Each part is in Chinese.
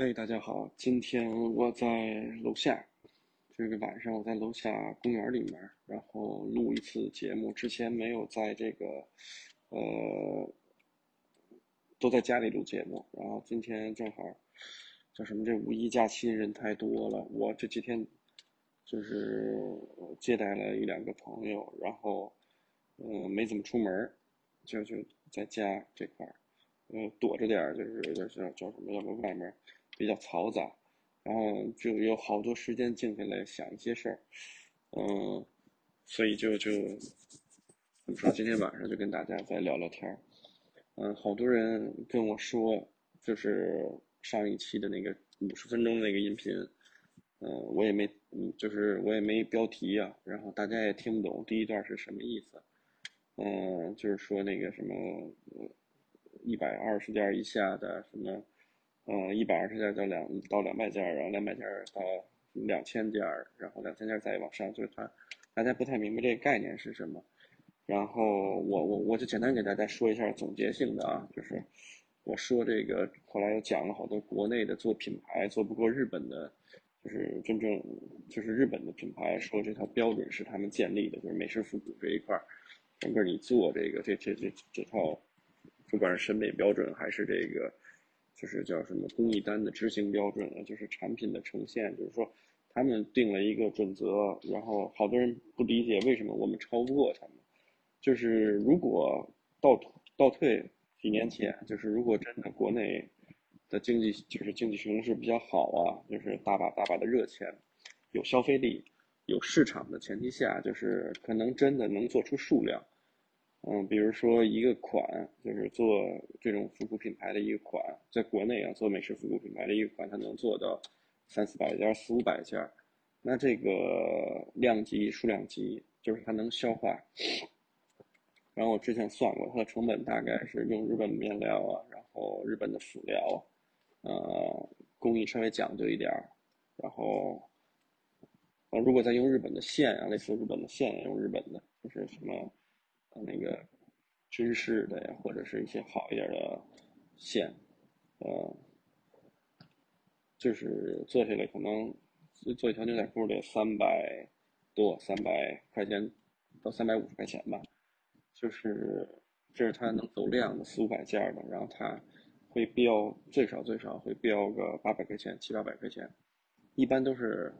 哎，大家好，今天我在楼下，这个晚上我在楼下公园里面，然后录一次节目。之前没有在这个，呃，都在家里录节目。然后今天正好叫什么？这五一假期人太多了，我这几天就是接待了一两个朋友，然后嗯没怎么出门，就就在家这块儿，嗯躲着点儿，就是就是叫什么？要不外面。比较嘈杂，然后就有好多时间静下来想一些事儿，嗯，所以就就怎么说？今天晚上就跟大家再聊聊天儿，嗯，好多人跟我说，就是上一期的那个五十分钟那个音频，嗯，我也没，嗯，就是我也没标题呀，然后大家也听不懂第一段是什么意思，嗯，就是说那个什么一百二十件以下的什么。嗯，一百二十件到两到两百件，然后两百件到两千件，然后两千件再往上，就是它，大家不太明白这个概念是什么。然后我我我就简单给大家说一下总结性的啊，就是我说这个后来又讲了好多国内的做品牌做不过日本的，就是真正就是日本的品牌说这套标准是他们建立的，就是美式复古这一块整个你做这个这这这这套，不管是审美标准还是这个。就是叫什么工艺单的执行标准啊，就是产品的呈现，就是说他们定了一个准则，然后好多人不理解为什么我们超不过他们。就是如果倒倒退几年前，就是如果真的国内的经济就是经济形势比较好啊，就是大把大把的热钱，有消费力，有市场的前提下，就是可能真的能做出数量。嗯，比如说一个款，就是做这种复古品牌的一个款，在国内啊，做美式复古品牌的一个款，它能做到三四百件、四五百件，那这个量级、数量级，就是它能消化。然后我之前算过，它的成本大概是用日本面料啊，然后日本的辅料，呃，工艺稍微讲究一点，然后，呃，如果再用日本的线啊，类似日本的线，用日本的，就是什么。那个军事的呀，或者是一些好一点的线，呃，就是做下来可能做一条牛仔裤得三百多，三百块钱到三百五十块钱吧。就是这是它能走量的四五百件的，然后它会标最少最少会标个八百块钱七八百块钱，一般都是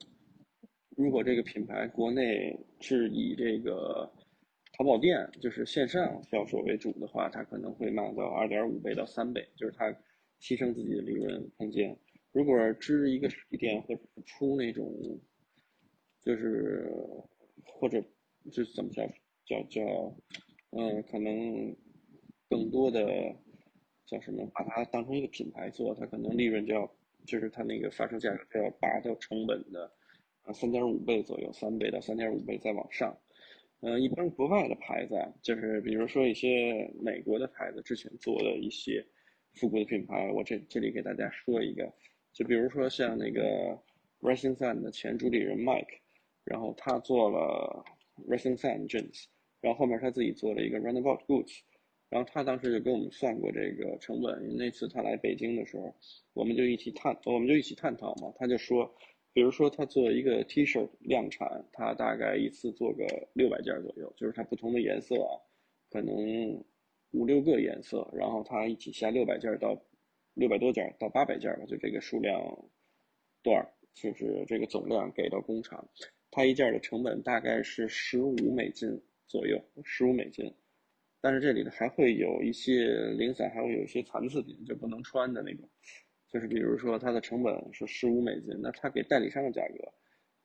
如果这个品牌国内是以这个。淘宝店就是线上销售为主的话，它可能会卖到二点五倍到三倍，就是它牺牲自己的利润空间。如果支一个实体店或者是出那种，就是或者就是怎么叫叫叫，嗯，可能更多的叫什么，把它当成一个品牌做，它可能利润就要就是它那个发售价格就要拔掉成本的啊三点五倍左右，三倍到三点五倍再往上。嗯，一般国外的牌子，就是比如说一些美国的牌子之前做的一些复古的品牌，我这这里给大家说一个，就比如说像那个 Racing Sun 的前主理人 Mike，然后他做了 Racing Sun Jeans，然后后面他自己做了一个 Runabout Boots，然后他当时就跟我们算过这个成本，那次他来北京的时候，我们就一起探，我们就一起探讨嘛，他就说。比如说，他做一个 T 恤量产，他大概一次做个六百件左右，就是它不同的颜色啊，可能五六个颜色，然后他一起下六百件到六百多件到八百件吧，就这个数量段，就是这个总量给到工厂，它一件的成本大概是十五美金左右，十五美金，但是这里头还会有一些零散，还会有一些残次品，就不能穿的那种。就是比如说它的成本是十五美金，那它给代理商的价格，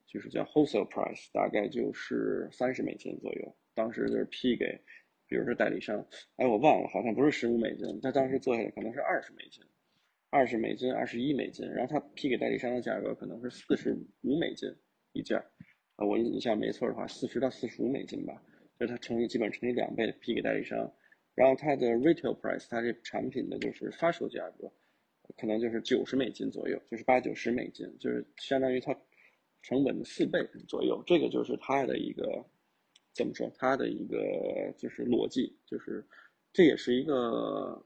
就是叫 wholesale price，大概就是三十美金左右。当时就是批给，比如说代理商，哎，我忘了，好像不是十五美金，他当时做下来可能是二十美金，二十美金、二十一美金，然后他批给代理商的价格可能是四十五美金一件，啊，我印象没错的话，四十到四十五美金吧，就是它乘以基本乘以两倍批给代理商，然后它的 retail price，它这产品的就是发售价格。可能就是九十美金左右，就是八九十美金，就是相当于它成本的四倍左右。这个就是它的一个怎么说？它的一个就是逻辑，就是这也是一个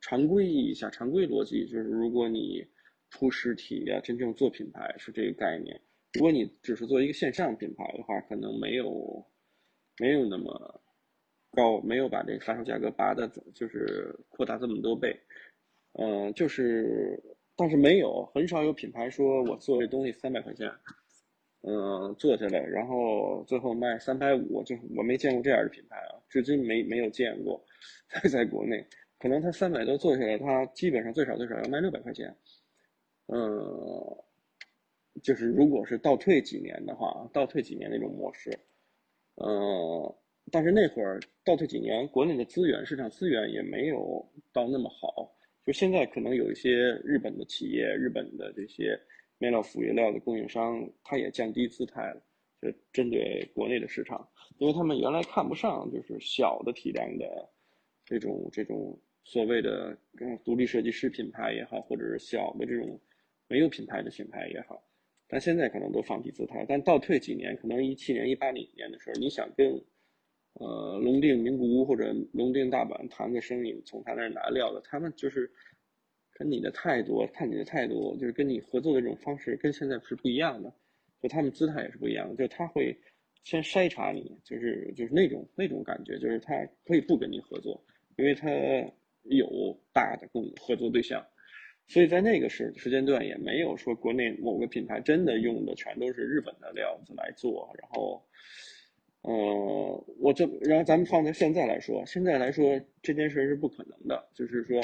常规意义下常规逻辑。就是如果你出实体啊，真正做品牌是这个概念。如果你只是做一个线上品牌的话，可能没有没有那么高，没有把这个发售价格拔的，就是扩大这么多倍。嗯，就是，但是没有很少有品牌说我做这东西三百块钱，嗯，做下来，然后最后卖三百五，就我没见过这样的品牌啊，至今没没有见过，在在国内，可能他三百多做下来，他基本上最少最少要卖六百块钱，嗯，就是如果是倒退几年的话，倒退几年那种模式，嗯，但是那会儿倒退几年，国内的资源市场资源也没有到那么好。就现在可能有一些日本的企业、日本的这些面料辅原料的供应商，他也降低姿态了，就针对国内的市场，因为他们原来看不上就是小的体量的这种这种所谓的独立设计师品牌也好，或者是小的这种没有品牌的品牌也好，但现在可能都放低姿态。但倒退几年，可能一七年、一八年的时候，你想跟呃，龙定名古屋或者龙定大阪谈个生意，从他那儿拿料的，他们就是跟你的态度，看你的态度，就是跟你合作的这种方式，跟现在是不一样的，就他们姿态也是不一样的，就他会先筛查你，就是就是那种那种感觉，就是他可以不跟你合作，因为他有大的共合作对象，所以在那个时时间段也没有说国内某个品牌真的用的全都是日本的料子来做，然后。呃，我这，然后咱们放在现在来说，现在来说这件事是不可能的。就是说，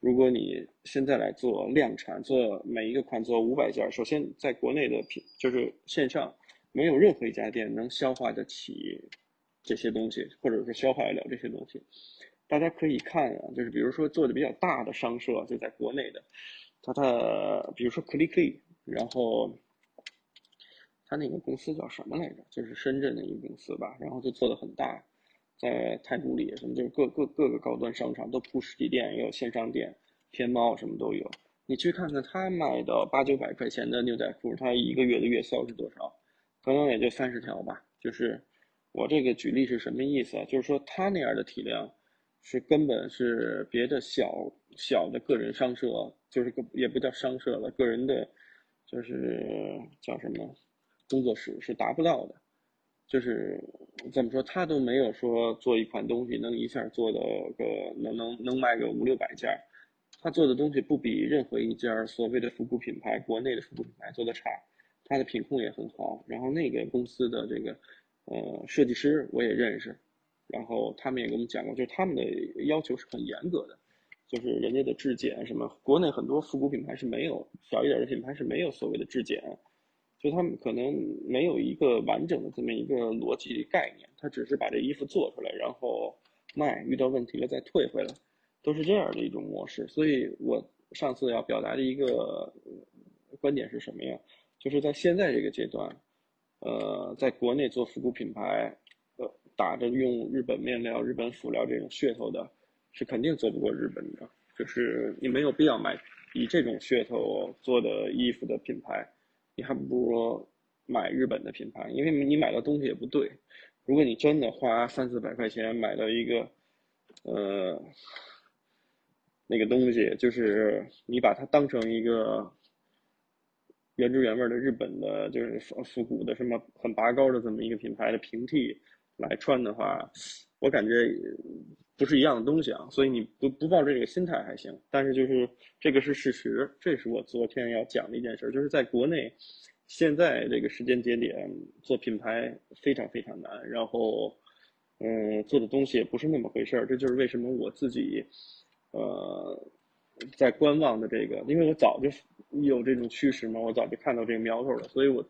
如果你现在来做量产，做每一个款做五百件，首先在国内的品就是线上，没有任何一家店能消化得起这些东西，或者是消化得了这些东西。大家可以看啊，就是比如说做的比较大的商社，就在国内的，它的比如说 clicky，然后。他那个公司叫什么来着？就是深圳的一个公司吧，然后就做的很大，在太古里什么，就是各各各个高端商场都铺实体店，也有线上店，天猫什么都有。你去看看他卖的八九百块钱的牛仔裤，他一个月的月销是多少？可能也就三十条吧。就是我这个举例是什么意思？就是说他那样的体量，是根本是别的小小的个人商社，就是个也不叫商社了，个人的，就是叫什么？工作室是达不到的，就是怎么说，他都没有说做一款东西能一下做的个能能能卖个五六百件他做的东西不比任何一家所谓的复古品牌、国内的复古品牌做的差，他的品控也很好。然后那个公司的这个呃设计师我也认识，然后他们也给我们讲过，就是他们的要求是很严格的，就是人家的质检什么，国内很多复古品牌是没有，小一点的品牌是没有所谓的质检。就他们可能没有一个完整的这么一个逻辑概念，他只是把这衣服做出来，然后卖，遇到问题了再退回来，都是这样的一种模式。所以我上次要表达的一个观点是什么呀？就是在现在这个阶段，呃，在国内做复古品牌，呃，打着用日本面料、日本辅料这种噱头的，是肯定做不过日本的。就是你没有必要买以这种噱头做的衣服的品牌。你还不如买日本的品牌，因为你买的东西也不对。如果你真的花三四百块钱买到一个，呃，那个东西，就是你把它当成一个原汁原味的日本的，就是复古的什么很拔高的这么一个品牌的平替来穿的话，我感觉不是一样的东西啊。所以你不不抱着这个心态还行，但是就是这个是事实，这是我昨天要讲的一件事，就是在国内。现在这个时间节点做品牌非常非常难，然后，嗯，做的东西也不是那么回事儿。这就是为什么我自己，呃，在观望的这个，因为我早就有这种趋势嘛，我早就看到这个苗头了，所以我，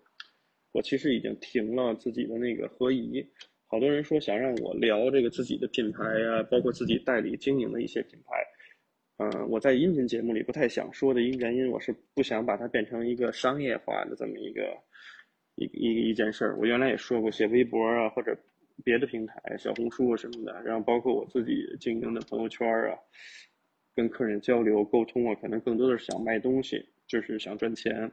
我其实已经停了自己的那个合宜。好多人说想让我聊这个自己的品牌啊，包括自己代理经营的一些品牌。嗯，我在音频节目里不太想说的一个原因，我是不想把它变成一个商业化的这么一个一一一件事儿。我原来也说过，写微博啊，或者别的平台，小红书啊什么的，然后包括我自己经营的朋友圈啊，跟客人交流沟通啊，可能更多的是想卖东西，就是想赚钱。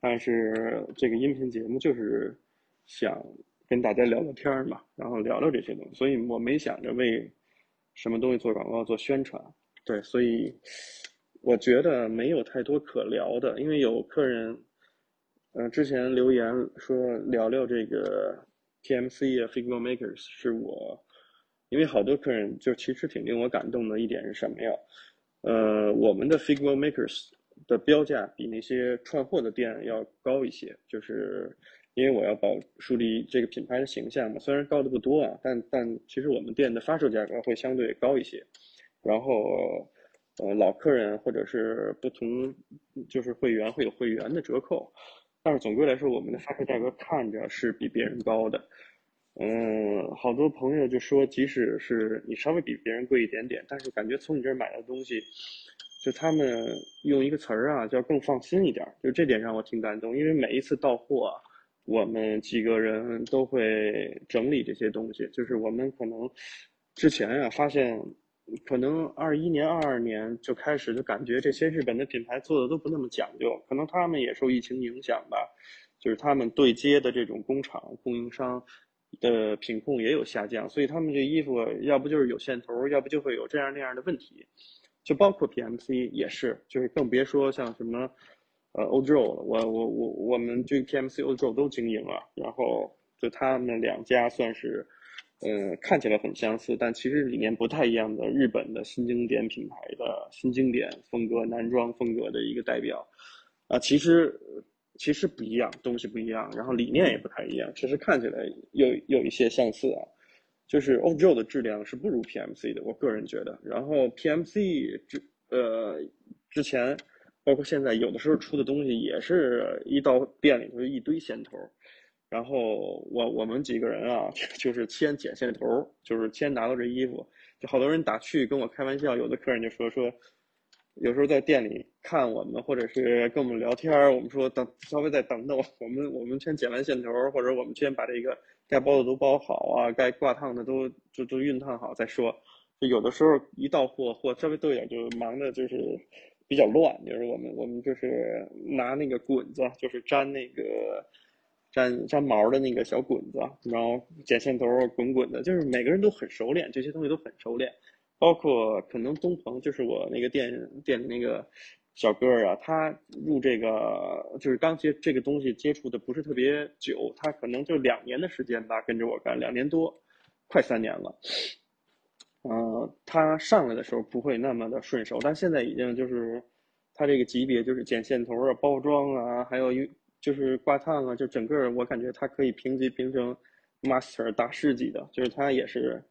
但是这个音频节目就是想跟大家聊聊天嘛，然后聊聊这些东西，所以我没想着为什么东西做广告做宣传。对，所以，我觉得没有太多可聊的，因为有客人，嗯，之前留言说聊聊这个 TMC 啊，Figma Makers 是我，因为好多客人就其实挺令我感动的一点是什么呀？呃，我们的 Figma Makers 的标价比那些串货的店要高一些，就是因为我要保树立这个品牌的形象嘛，虽然高的不多啊，但但其实我们店的发售价格会相对高一些，然后。呃，老客人或者是不同，就是会员会有会员的折扣，但是总归来说，我们的发售价格看着是比别人高的。嗯，好多朋友就说，即使是你稍微比别人贵一点点，但是感觉从你这儿买的东西，就他们用一个词儿啊，叫更放心一点。就这点让我挺感动，因为每一次到货，我们几个人都会整理这些东西，就是我们可能之前啊发现。可能二一年、二二年就开始就感觉这些日本的品牌做的都不那么讲究，可能他们也受疫情影响吧，就是他们对接的这种工厂供应商的品控也有下降，所以他们这衣服要不就是有线头，要不就会有这样那样的问题，就包括 PMC 也是，就是更别说像什么呃欧洲，我我我我们这 PMC 欧洲都经营了，然后就他们两家算是。嗯，看起来很相似，但其实理念不太一样的日本的新经典品牌的新经典风格男装风格的一个代表，啊，其实其实不一样，东西不一样，然后理念也不太一样，其实看起来有有一些相似啊，就是欧洲的质量是不如 PMC 的，我个人觉得，然后 PMC 之呃之前包括现在有的时候出的东西也是一到店里头一堆线头。然后我我们几个人啊，就是先剪线头，就是先拿到这衣服，就好多人打趣跟我开玩笑，有的客人就说说，有时候在店里看我们，或者是跟我们聊天我们说等稍微再等等，我们我们先剪完线头，或者我们先把这个该包的都包好啊，该挂烫的都就都熨烫好再说。就有的时候一到货货稍微多一点，就忙的就是比较乱，就是我们我们就是拿那个滚子，就是粘那个。粘粘毛的那个小滚子，然后剪线头滚滚的，就是每个人都很熟练，这些东西都很熟练。包括可能东鹏，就是我那个店店里那个小哥啊，他入这个就是刚接这个东西接触的不是特别久，他可能就两年的时间吧，跟着我干两年多，快三年了。嗯，他上来的时候不会那么的顺手，但现在已经就是他这个级别，就是剪线头啊、包装啊，还有。就是挂烫啊，就整个我感觉它可以评级评成 master 大师级的，就是它也是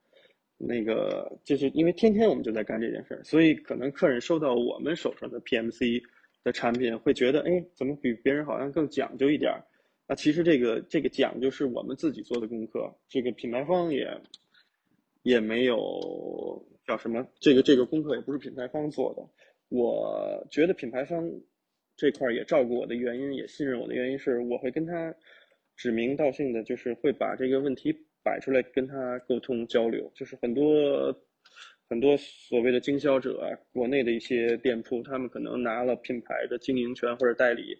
那个，就是因为天天我们就在干这件事儿，所以可能客人收到我们手上的 PMC 的产品，会觉得哎，怎么比别人好像更讲究一点儿？那其实这个这个讲究是我们自己做的功课，这个品牌方也也没有叫什么，这个这个功课也不是品牌方做的，我觉得品牌方。这块也照顾我的原因，也信任我的原因是，我会跟他指名道姓的，就是会把这个问题摆出来跟他沟通交流。就是很多很多所谓的经销者啊，国内的一些店铺，他们可能拿了品牌的经营权或者代理，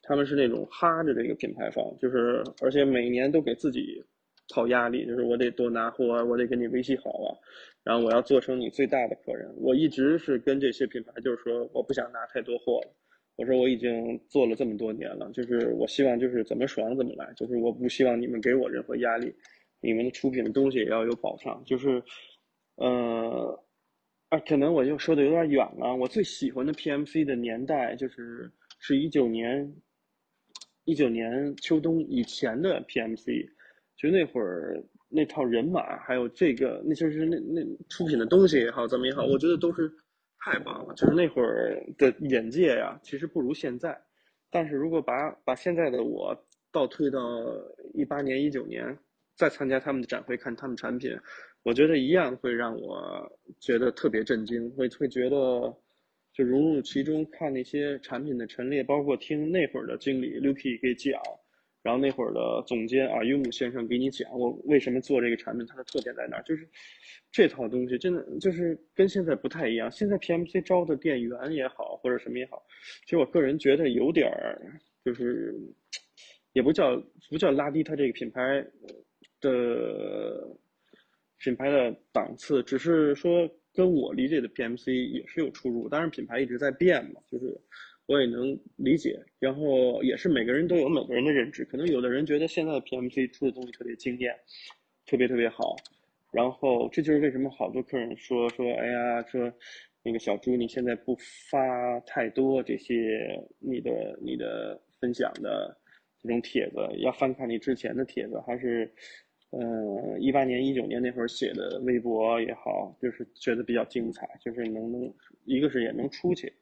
他们是那种哈着这个品牌方，就是而且每年都给自己套压力，就是我得多拿货，我得跟你维系好啊，然后我要做成你最大的客人。我一直是跟这些品牌，就是说我不想拿太多货了。我说我已经做了这么多年了，就是我希望就是怎么爽怎么来，就是我不希望你们给我任何压力，你们出品的东西也要有保障。就是，呃，啊，可能我就说的有点远了。我最喜欢的 PMC 的年代就是是一九年，一九年秋冬以前的 PMC，就那会儿那套人马，还有这个，那就是那那出品的东西也好，怎么也好，我觉得都是。太棒了，就是那会儿的眼界呀，其实不如现在。但是如果把把现在的我倒退到一八年、一九年，再参加他们的展会看他们产品，我觉得一样会让我觉得特别震惊，会会觉得就融入其中，看那些产品的陈列，包括听那会儿的经理 Luki 给讲。然后那会儿的总监啊，优木先生给你讲我为什么做这个产品，它的特点在哪儿？就是这套东西真的就是跟现在不太一样。现在 PMC 招的店员也好，或者什么也好，其实我个人觉得有点儿，就是也不叫不叫拉低它这个品牌的品牌的档次，只是说跟我理解的 PMC 也是有出入。当然，品牌一直在变嘛，就是我也能理解。然后也是每个人都有每个人的认知，可能有的人觉得现在的 PMC 出的东西特别惊艳，特别特别好。然后这就是为什么好多客人说说，哎呀，说那个小朱你现在不发太多这些你的你的分享的这种帖子，要翻看你之前的帖子，还是嗯一八年一九年那会儿写的微博也好，就是觉得比较精彩，就是能能一个是也能出去，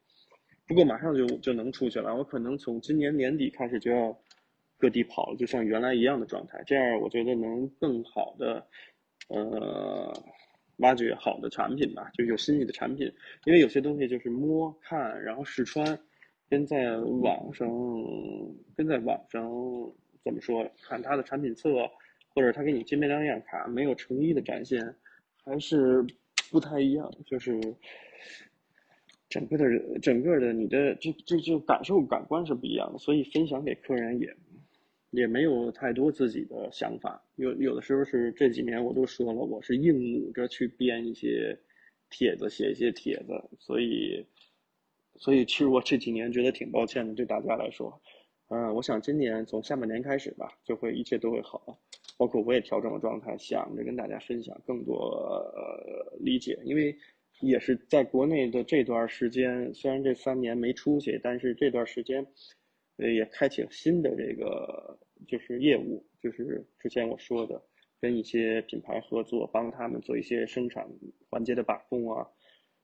不过马上就就能出去了，我可能从今年年底开始就要各地跑了，就像原来一样的状态，这样我觉得能更好的。呃，挖掘好的产品吧，就有新意的产品，因为有些东西就是摸看，然后试穿，跟在网上，跟在网上怎么说，看他的产品册，或者他给你界面亮样卡，没有诚意的展现，还是不太一样，就是整个的人整个的你的这这这感受感官是不一样的，所以分享给客人也。也没有太多自己的想法，有有的时候是这几年我都说了，我是硬努着去编一些帖子，写一些帖子，所以，所以其实我这几年觉得挺抱歉的，对大家来说，嗯，我想今年从下半年开始吧，就会一切都会好，包括我也调整了状态，想着跟大家分享更多理解，因为也是在国内的这段时间，虽然这三年没出去，但是这段时间。呃，也开启了新的这个就是业务，就是之前我说的，跟一些品牌合作，帮他们做一些生产环节的把控啊，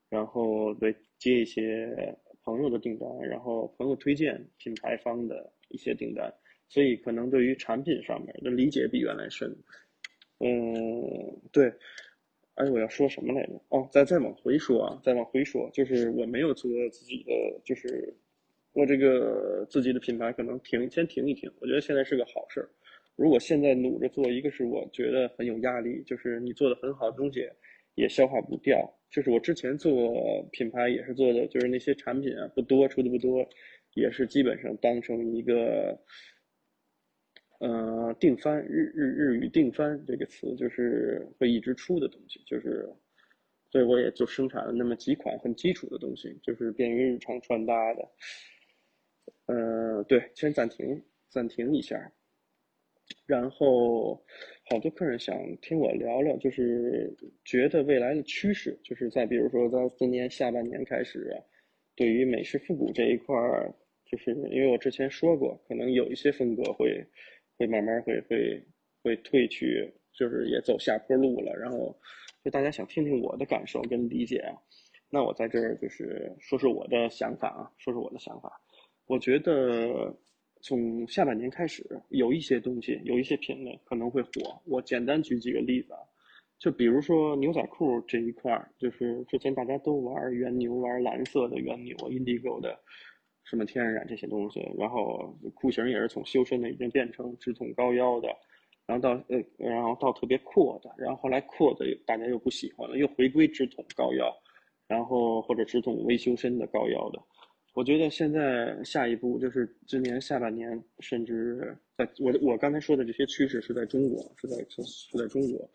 然后对接一些朋友的订单，然后朋友推荐品牌方的一些订单，所以可能对于产品上面的理解比原来深。嗯，对，哎，我要说什么来着？哦，再再往回说啊，再往回说，就是我没有做自己的，就是。我这个自己的品牌可能停，先停一停。我觉得现在是个好事儿。如果现在努着做，一个是我觉得很有压力，就是你做的很好的东西也消化不掉。就是我之前做品牌也是做的，就是那些产品啊不多，出的不多，也是基本上当成一个，呃，定番日日日语定番这个词，就是会一直出的东西。就是，所以我也就生产了那么几款很基础的东西，就是便于日常穿搭的。呃，对，先暂停，暂停一下。然后，好多客人想听我聊聊，就是觉得未来的趋势，就是在比如说在今年下半年开始，对于美式复古这一块儿，就是因为我之前说过，可能有一些风格会会慢慢会会会退去，就是也走下坡路了。然后，就大家想听听我的感受跟理解啊，那我在这儿就是说说我的想法啊，说说我的想法。我觉得从下半年开始，有一些东西，有一些品类可能会火。我简单举几个例子啊，就比如说牛仔裤这一块儿，就是之前大家都玩原牛，玩蓝色的原牛，Indigo 的，什么天然染这些东西。然后裤型也是从修身的已经变成直筒高腰的，然后到呃，然后到特别阔的，然后后来阔的大家又不喜欢了，又回归直筒高腰，然后或者直筒微修身的高腰的。我觉得现在下一步就是今年下半年，甚至在我我刚才说的这些趋势是在中国，是在是是在中国。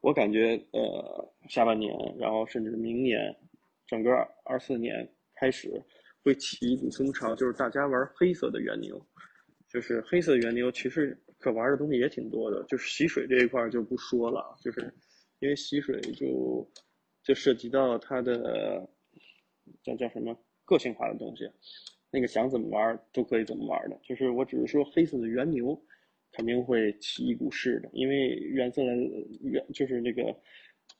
我感觉呃下半年，然后甚至明年，整个二四年开始会起一股风潮，就是大家玩黑色的原牛，就是黑色原牛其实可玩的东西也挺多的，就是洗水这一块就不说了，就是因为洗水就就涉及到它的叫叫什么？个性化的东西，那个想怎么玩都可以怎么玩的。就是我只是说黑色的原牛肯定会起一股势的，因为原色的原就是那个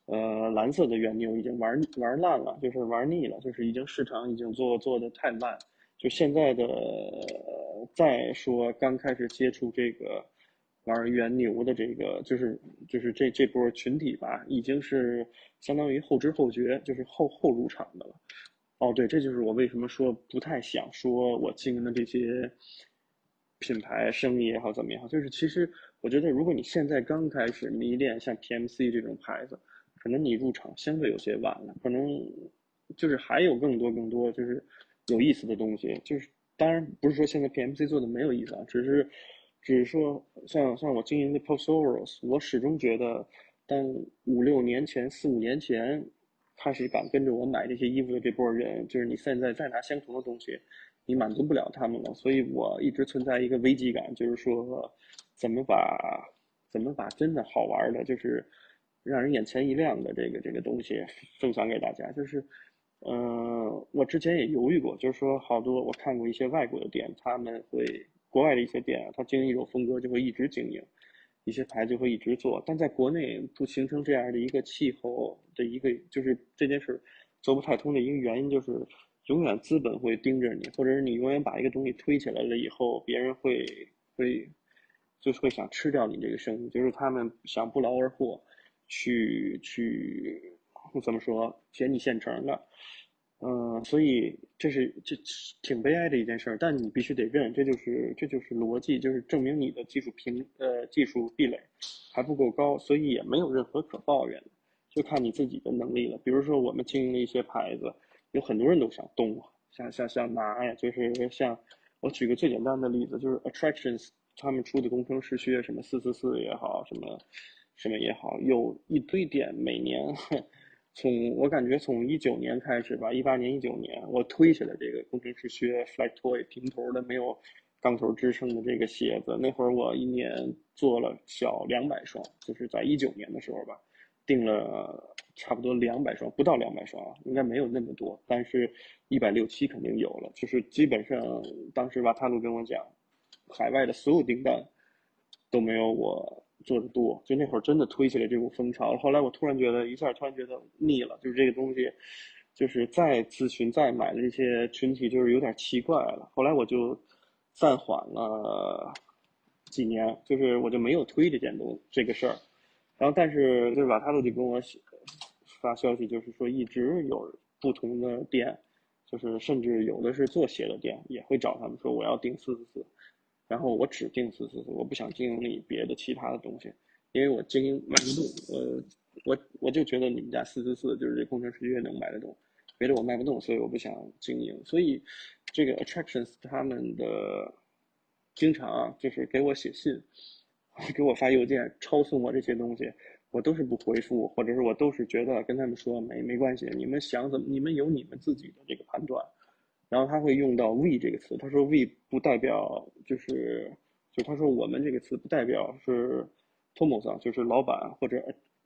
呃蓝色的原牛已经玩玩烂了，就是玩腻了，就是已经市场已经做做的太慢。就现在的再说刚开始接触这个玩原牛的这个，就是就是这这波群体吧，已经是相当于后知后觉，就是后后入场的了。哦，对，这就是我为什么说不太想说我经营的这些品牌生意也好怎么样，就是其实我觉得，如果你现在刚开始迷恋像 PMC 这种牌子，可能你入场相对有些晚了，可能就是还有更多更多就是有意思的东西。就是当然不是说现在 PMC 做的没有意思啊，只是只是说像像我经营的 Post Oros，我始终觉得，当五六年前、四五年前。开始敢跟着我买这些衣服的这波人，就是你现在再拿相同的东西，你满足不了他们了。所以我一直存在一个危机感，就是说，怎么把怎么把真的好玩的，就是让人眼前一亮的这个这个东西 分享给大家。就是，呃，我之前也犹豫过，就是说，好多我看过一些外国的店，他们会国外的一些店，他经营一种风格就会一直经营。一些牌就会一直做，但在国内不形成这样的一个气候的一个，就是这件事走不太通的一个原因，就是永远资本会盯着你，或者是你永远把一个东西推起来了以后，别人会会就是会想吃掉你这个生意，就是他们想不劳而获，去去怎么说捡你现成的。嗯，所以这是这挺悲哀的一件事，但你必须得认，这就是这就是逻辑，就是证明你的技术平呃技术壁垒还不够高，所以也没有任何可抱怨的，就看你自己的能力了。比如说我们经营的一些牌子，有很多人都想动，想想想拿呀，就是像我举个最简单的例子，就是 Attractions 他们出的工程师靴，什么四四四也好，什么什么也好，有一堆店每年。从我感觉从一九年开始吧，一八年、一九年，我推起来这个工程师靴 Flat Toy 平头的没有钢头支撑的这个鞋子。那会儿我一年做了小两百双，就是在一九年的时候吧，订了差不多两百双，不到两百双，应该没有那么多，但是一百六七肯定有了。就是基本上当时瓦塔鲁跟我讲，海外的所有订单都没有我。做的多，就那会儿真的推起来这股风潮。后来我突然觉得一下，突然觉得腻了，就是这个东西，就是再咨询、再买的这些群体，就是有点奇怪了。后来我就暂缓了几年，就是我就没有推这件东这个事儿。然后，但是就是瓦塔鲁就跟我发消息，就是说一直有不同的店，就是甚至有的是做鞋的店，也会找他们说我要订四四四。然后我只定四四四，我不想经营你别的其他的东西，因为我经营卖不动，我我我就觉得你们家四四四就是这工程师越能卖得动，别的我卖不动，所以我不想经营。所以这个 attractions 他们的经常就是给我写信，给我发邮件，抄送我这些东西，我都是不回复，或者是我都是觉得跟他们说没没关系，你们想怎么，你们有你们自己的这个判断。然后他会用到 “we” 这个词，他说 “we” 不代表就是，就他说我们这个词不代表是 Tomos 啊就是老板或者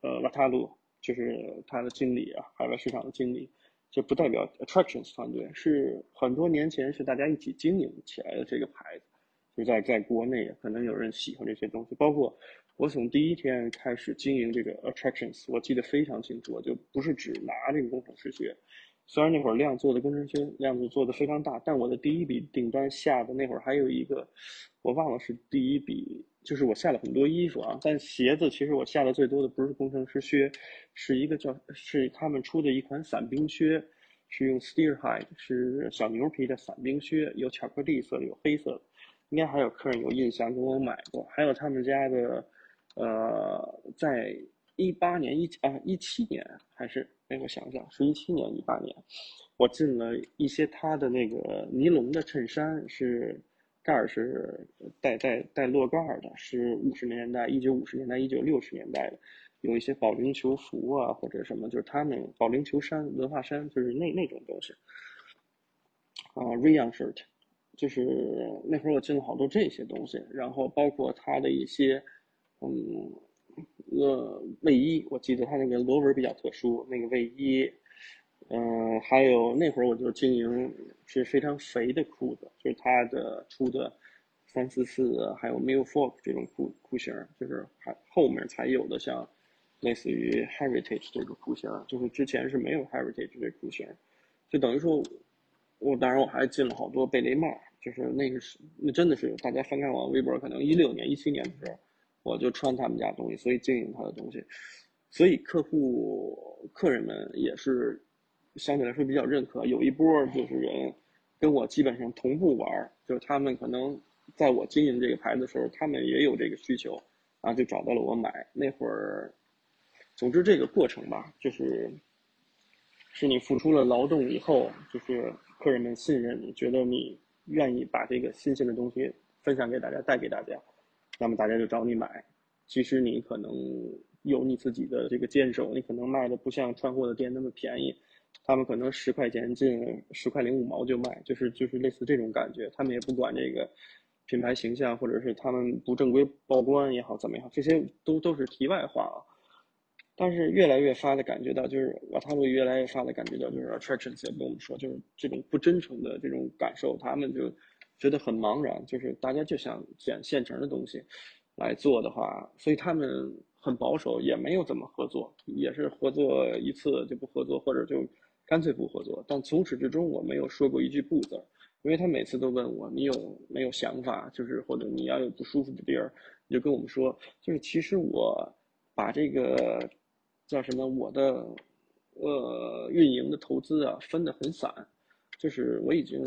呃瓦塔鲁，就是他的经理啊，海外市场的经理，这不代表 Attractions 团队，是很多年前是大家一起经营起来的这个牌子，就在在国内可能有人喜欢这些东西，包括我从第一天开始经营这个 Attractions，我记得非常清楚，我就不是只拿这个工程师学。虽然那会儿量做的工程师量子做的非常大，但我的第一笔订单下的那会儿还有一个，我忘了是第一笔，就是我下了很多衣服啊。但鞋子其实我下的最多的不是工程师靴，是一个叫是他们出的一款伞兵靴，是用 Steerhide 是小牛皮的伞兵靴，有巧克力色的，有黑色的，应该还有客人有印象跟我买过。还有他们家的，呃，在一八年一啊一七年还是。哎，我想想，是一七年、一八年，我进了一些他的那个尼龙的衬衫，是盖儿是带带带落盖的，是五十年代、一九五十年代、一九六十年代的，有一些保龄球服啊，或者什么，就是他们保龄球衫、文化衫，就是那那种东西。啊，Rayon shirt，就是那会儿我进了好多这些东西，然后包括他的一些，嗯。呃，卫衣，我记得它那个螺纹比较特殊，那个卫衣，嗯，还有那会儿我就经营是非常肥的裤子，就是它的出的三四四，还有 m i l fork 这种裤裤型，就是还后面才有的像类似于 Heritage 这个裤型，就是之前是没有 Heritage 这裤型，就等于说，我当然我还进了好多贝雷帽，就是那个是那真的是大家翻看我微博，可能一六年、一七年的时候。我就穿他们家东西，所以经营他的东西，所以客户、客人们也是相对来说比较认可。有一波就是人跟我基本上同步玩，就是他们可能在我经营这个牌子的时候，他们也有这个需求，啊就找到了我买。那会儿，总之这个过程吧，就是是你付出了劳动以后，就是客人们信任你，觉得你愿意把这个新鲜的东西分享给大家，带给大家。那么大家就找你买，其实你可能有你自己的这个坚守，你可能卖的不像串货的店那么便宜，他们可能十块钱进十块零五毛就卖，就是就是类似这种感觉，他们也不管这个品牌形象，或者是他们不正规报关也好怎么样，这些都都是题外话啊。但是越来越发的感觉到，就是瓦塔鲁越来越发的感觉到，就是 attractions 也跟我们说，就是这种不真诚的这种感受，他们就觉得很茫然，就是大家就想捡现成的东西来做的话，所以他们很保守，也没有怎么合作，也是合作一次就不合作，或者就干脆不合作。但从始至终我没有说过一句不字，因为他每次都问我，你有没有想法，就是或者你要有不舒服的地儿，你就跟我们说，就是其实我把这个。叫什么？我的，呃，运营的投资啊，分得很散，就是我已经，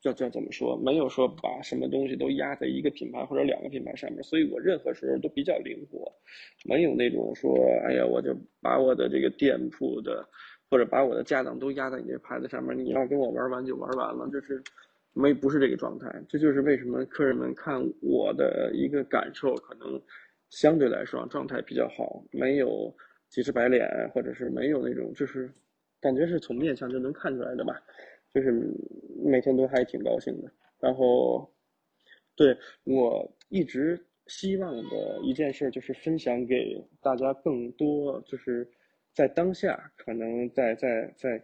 叫叫怎么说？没有说把什么东西都压在一个品牌或者两个品牌上面，所以我任何时候都比较灵活，没有那种说，哎呀，我就把我的这个店铺的，或者把我的家当都压在你这牌子上面，你要跟我玩完就玩完了，就是没不是这个状态。这就是为什么客人们看我的一个感受可能。相对来说状态比较好，没有急赤白脸，或者是没有那种，就是感觉是从面相就能看出来的吧，就是每天都还挺高兴的。然后，对我一直希望的一件事就是分享给大家更多，就是在当下可能在在在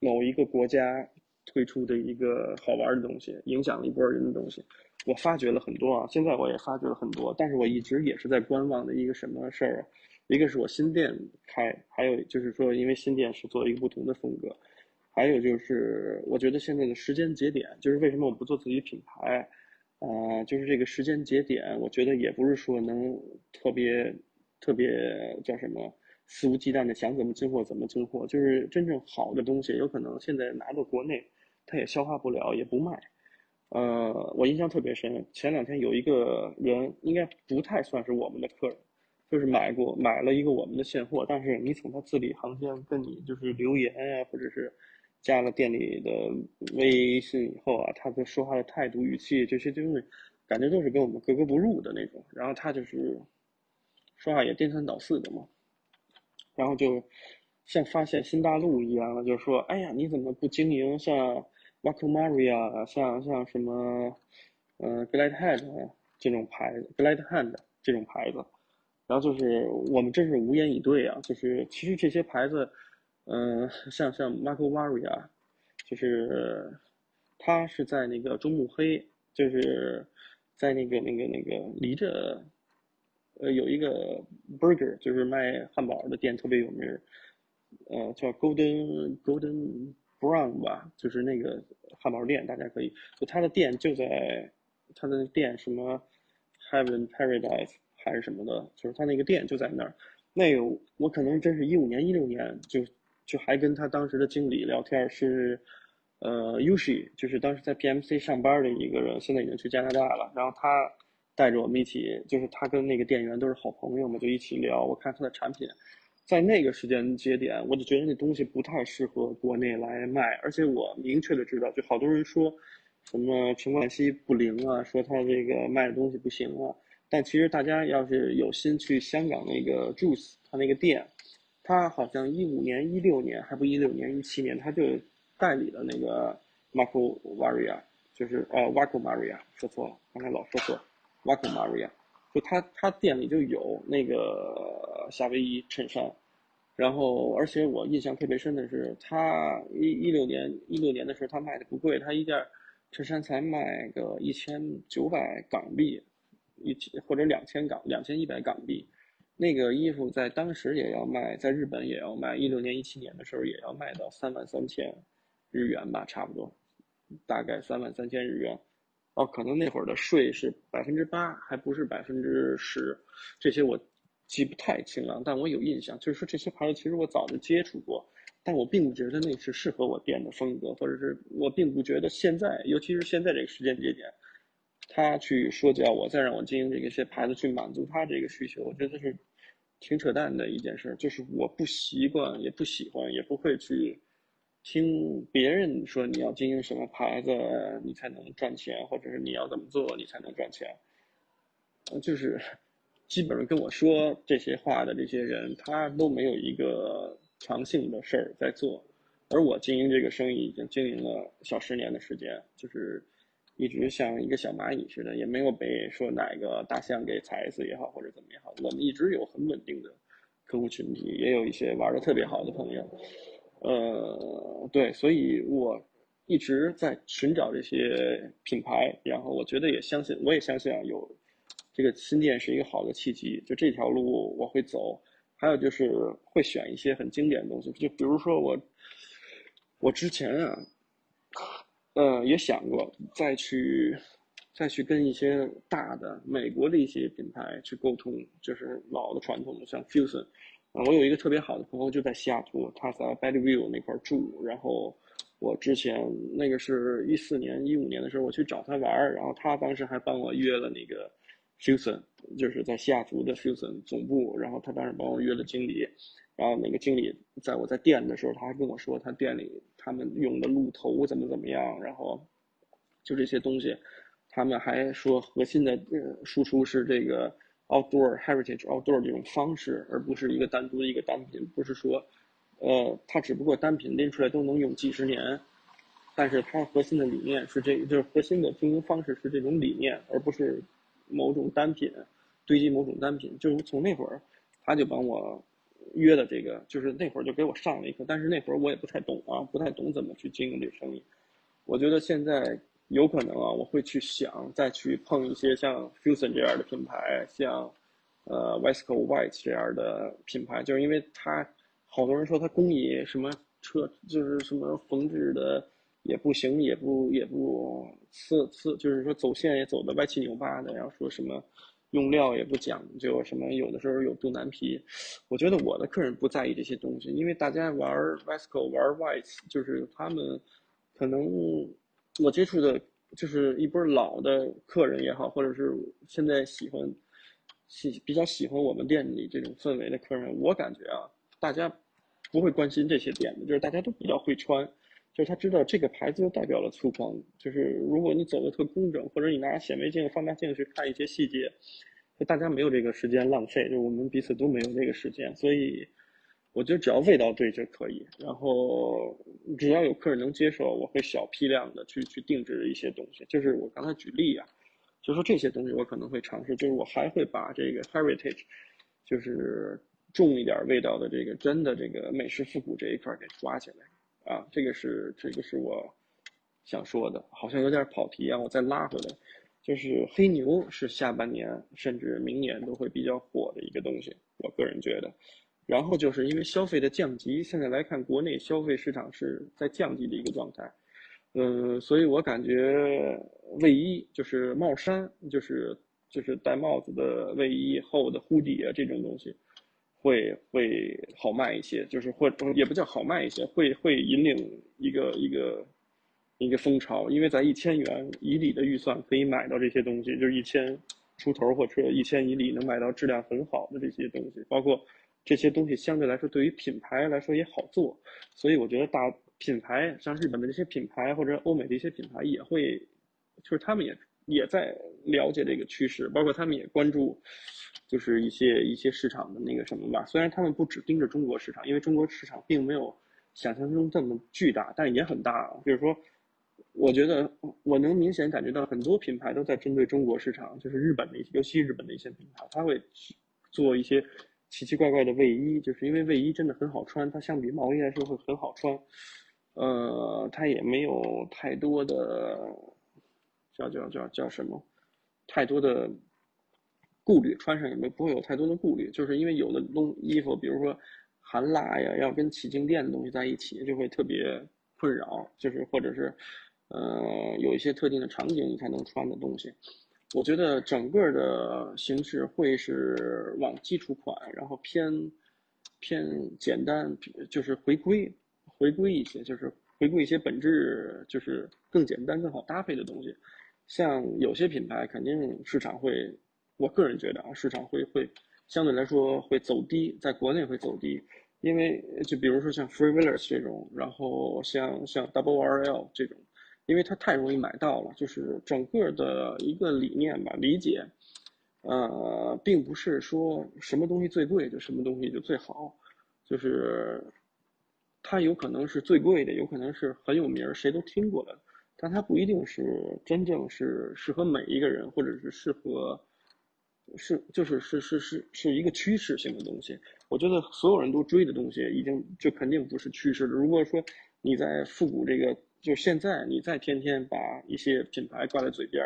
某一个国家推出的一个好玩的东西，影响了一波人的东西。我发掘了很多啊，现在我也发掘了很多，但是我一直也是在观望的一个什么事儿，一个是我新店开，还有就是说，因为新店是做一个不同的风格，还有就是我觉得现在的时间节点，就是为什么我不做自己品牌，啊，就是这个时间节点，我觉得也不是说能特别特别叫什么肆无忌惮的想怎么进货怎么进货，就是真正好的东西，有可能现在拿到国内，它也消化不了，也不卖。呃，我印象特别深。前两天有一个人，应该不太算是我们的客人，就是买过买了一个我们的现货，但是你从他字里行间跟你就是留言啊，或者是加了店里的微信以后啊，他的说话的态度语气这些就是感觉都是跟我们格格不入的那种。然后他就是说话也颠三倒四的嘛，然后就像发现新大陆一样了，就是说：“哎呀，你怎么不经营像？” Waco Maria，像像什么，呃，Glad Hand 这种牌子，Glad Hand 这种牌子，然后就是我们真是无言以对啊！就是其实这些牌子，嗯，像像 Waco Maria，就是他是在那个中目黑，就是在那个那个那个离着，呃，有一个 Burger，就是卖汉堡的店特别有名，呃，叫 Golden Golden。Brown 吧，就是那个汉堡店，大家可以就他的店就在他的店什么 Heaven Paradise 还是什么的，就是他那个店就在那儿。那个我可能真是一五年、一六年就就还跟他当时的经理聊天，是呃 Ushi，就是当时在 PMC 上班的一个人，现在已经去加拿大了。然后他带着我们一起，就是他跟那个店员都是好朋友嘛，就一起聊。我看他的产品。在那个时间节点，我就觉得那东西不太适合国内来卖，而且我明确的知道，就好多人说，什么陈冠希不灵啊，说他这个卖的东西不行啊。但其实大家要是有心去香港那个 Juice，他那个店，他好像一五年、一六年还不一六年、一七年，他就代理了那个 Marco Maria，就是呃 Waco Maria，说错了，刚才老说错，Waco Maria。就他他店里就有那个夏威夷衬衫，然后而且我印象特别深的是，他一一六年一六年的时候他卖的不贵，他一件衬衫才卖个一千九百港币，一千或者两千港两千一百港币，那个衣服在当时也要卖，在日本也要卖，一六年一七年的时候也要卖到三万三千日元吧，差不多，大概三万三千日元。哦，可能那会儿的税是百分之八，还不是百分之十，这些我记不太清了，但我有印象，就是说这些牌子其实我早就接触过，但我并不觉得那是适合我店的风格，或者是我并不觉得现在，尤其是现在这个时间节点，他去说教我再让我经营这个些牌子去满足他这个需求，我觉得是挺扯淡的一件事，就是我不习惯，也不喜欢，也不会去。听别人说你要经营什么牌子，你才能赚钱，或者是你要怎么做你才能赚钱，就是基本上跟我说这些话的这些人，他都没有一个长性的事儿在做，而我经营这个生意已经经营了小十年的时间，就是一直像一个小蚂蚁似的，也没有被说哪个大象给踩死也好，或者怎么也好，我们一直有很稳定的客户群体，也有一些玩的特别好的朋友，呃，对，所以我一直在寻找这些品牌，然后我觉得也相信，我也相信啊有。这个新店是一个好的契机，就这条路我会走。还有就是会选一些很经典的东西，就比如说我，我之前啊，呃，也想过再去，再去跟一些大的美国的一些品牌去沟通，就是老的传统的像 Fusion，啊，我有一个特别好的朋友就在西雅图，他在 Bellevue 那块住，然后我之前那个是一四年、一五年的时候我去找他玩儿然后他当时还帮我约了那个。Fusion 就是在西雅图的 Fusion 总部，然后他当时帮我约了经理，然后那个经理在我在店的时候，他还跟我说他店里他们用的鹿头怎么怎么样，然后就这些东西，他们还说核心的呃输出是这个 outdoor heritage outdoor 这种方式，而不是一个单独的一个单品，不是说呃它只不过单品拎出来都能用几十年，但是它核心的理念是这，就是核心的经营方式是这种理念，而不是。某种单品堆积，某种单品，就是从那会儿，他就帮我约的这个，就是那会儿就给我上了一课。但是那会儿我也不太懂啊，不太懂怎么去经营这个生意。我觉得现在有可能啊，我会去想再去碰一些像 Fusion 这样的品牌，像呃 Westco White 这样的品牌，就是因为它好多人说它工艺什么车就是什么缝制的。也不行，也不也不次次，就是说走线也走的歪七扭八的，然后说什么用料也不讲究，什么有的时候有杜南皮。我觉得我的客人不在意这些东西，因为大家玩 Vesco 玩 White，就是他们可能我接触的就是一波老的客人也好，或者是现在喜欢喜比较喜欢我们店里这种氛围的客人，我感觉啊，大家不会关心这些点的，就是大家都比较会穿。就是他知道这个牌子就代表了粗犷，就是如果你走的特工整，或者你拿显微镜、放大镜去看一些细节，就大家没有这个时间浪费，就我们彼此都没有这个时间，所以我觉得只要味道对就可以，然后只要有客人能接受，我会小批量的去去定制一些东西。就是我刚才举例啊，就说这些东西我可能会尝试，就是我还会把这个 heritage，就是重一点味道的这个真的这个美式复古这一块给抓起来。啊，这个是这个是我想说的，好像有点跑题啊，我再拉回来，就是黑牛是下半年甚至明年都会比较火的一个东西，我个人觉得。然后就是因为消费的降级，现在来看国内消费市场是在降级的一个状态，嗯，所以我感觉卫衣就是帽衫，就是就是戴帽子的卫衣、厚的护底啊这种东西。会会好卖一些，就是或也不叫好卖一些，会会引领一个一个一个风潮，因为在一千元以里的预算可以买到这些东西，就是一千出头或者一千以里能买到质量很好的这些东西，包括这些东西相对来说对于品牌来说也好做，所以我觉得大品牌像日本的这些品牌或者欧美的一些品牌也会，就是他们也也在了解这个趋势，包括他们也关注。就是一些一些市场的那个什么吧，虽然他们不只盯着中国市场，因为中国市场并没有想象中这么巨大，但也很大。就是说，我觉得我能明显感觉到很多品牌都在针对中国市场，就是日本的一些，尤其日本的一些品牌，他会做一些奇奇怪怪的卫衣，就是因为卫衣真的很好穿，它相比毛衣来说会很好穿，呃，它也没有太多的叫叫叫叫什么，太多的。顾虑穿上也没不会有太多的顾虑，就是因为有的东衣服，比如说含蜡呀，要跟起静电的东西在一起，就会特别困扰。就是或者是，呃，有一些特定的场景你才能穿的东西。我觉得整个的形式会是往基础款，然后偏偏简单，就是回归回归一些，就是回归一些本质，就是更简单、更好搭配的东西。像有些品牌，肯定市场会。我个人觉得啊，市场会会相对来说会走低，在国内会走低，因为就比如说像 Free Willers 这种，然后像像 Double RL 这种，因为它太容易买到了，就是整个的一个理念吧，理解呃，并不是说什么东西最贵就什么东西就最好，就是它有可能是最贵的，有可能是很有名儿，谁都听过的，但它不一定是真正是适合每一个人，或者是适合是就是是是是是一个趋势性的东西。我觉得所有人都追的东西，已经就肯定不是趋势了。如果说你在复古这个，就现在你再天天把一些品牌挂在嘴边。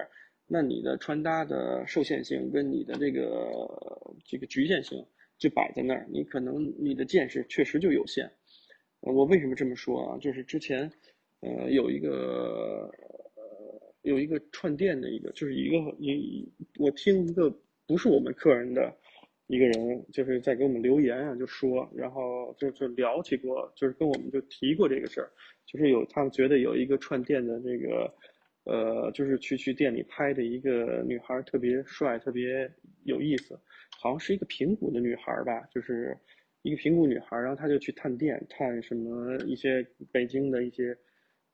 那你的穿搭的受限性跟你的这个这个局限性就摆在那儿，你可能你的见识确实就有限。我为什么这么说啊？就是之前，呃，有一个呃有一个串店的一个，就是一个一我听一个不是我们客人的一个人，就是在给我们留言啊，就说，然后就就聊起过，就是跟我们就提过这个事儿，就是有他们觉得有一个串店的这个。呃，就是去去店里拍的一个女孩，特别帅，特别有意思，好像是一个平谷的女孩吧，就是一个平谷女孩，然后她就去探店，探什么一些北京的一些，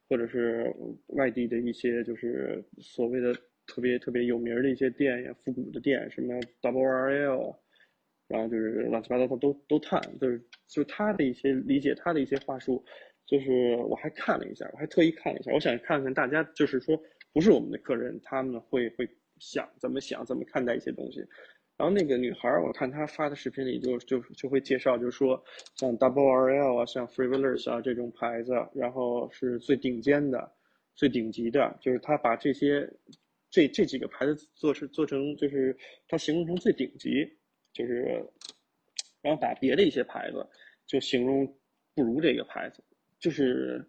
或者是外地的一些，就是所谓的特别特别有名的一些店呀，复古的店，什么 Double RL，然后就是乱七八糟她都都探，就是就是她的一些理解，他的一些话术。就是我还看了一下，我还特意看了一下，我想看看大家，就是说不是我们的客人，他们会会想怎么想，怎么看待一些东西。然后那个女孩，我看她发的视频里就就就会介绍，就是说像 Double RL 啊，像 Frivolous 啊这种牌子，然后是最顶尖的、最顶级的，就是他把这些这这几个牌子做成做成，就是他形容成最顶级，就是然后把别的一些牌子就形容不如这个牌子。就是，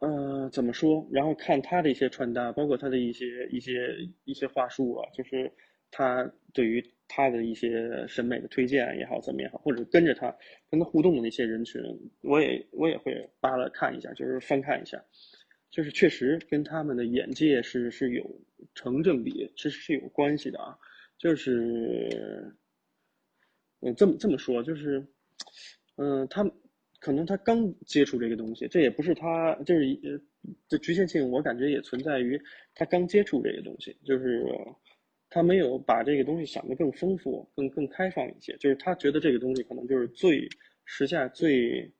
呃，怎么说？然后看他的一些穿搭，包括他的一些一些一些话术啊，就是他对于他的一些审美的推荐也好，怎么也好，或者跟着他跟他互动的那些人群，我也我也会扒拉看一下，就是翻看一下，就是确实跟他们的眼界是是有成正比，其实是有关系的啊。就是，嗯，这么这么说，就是，嗯，他。可能他刚接触这个东西，这也不是他，就是呃，这局限性，我感觉也存在于他刚接触这个东西，就是他没有把这个东西想得更丰富、更更开放一些，就是他觉得这个东西可能就是最时下最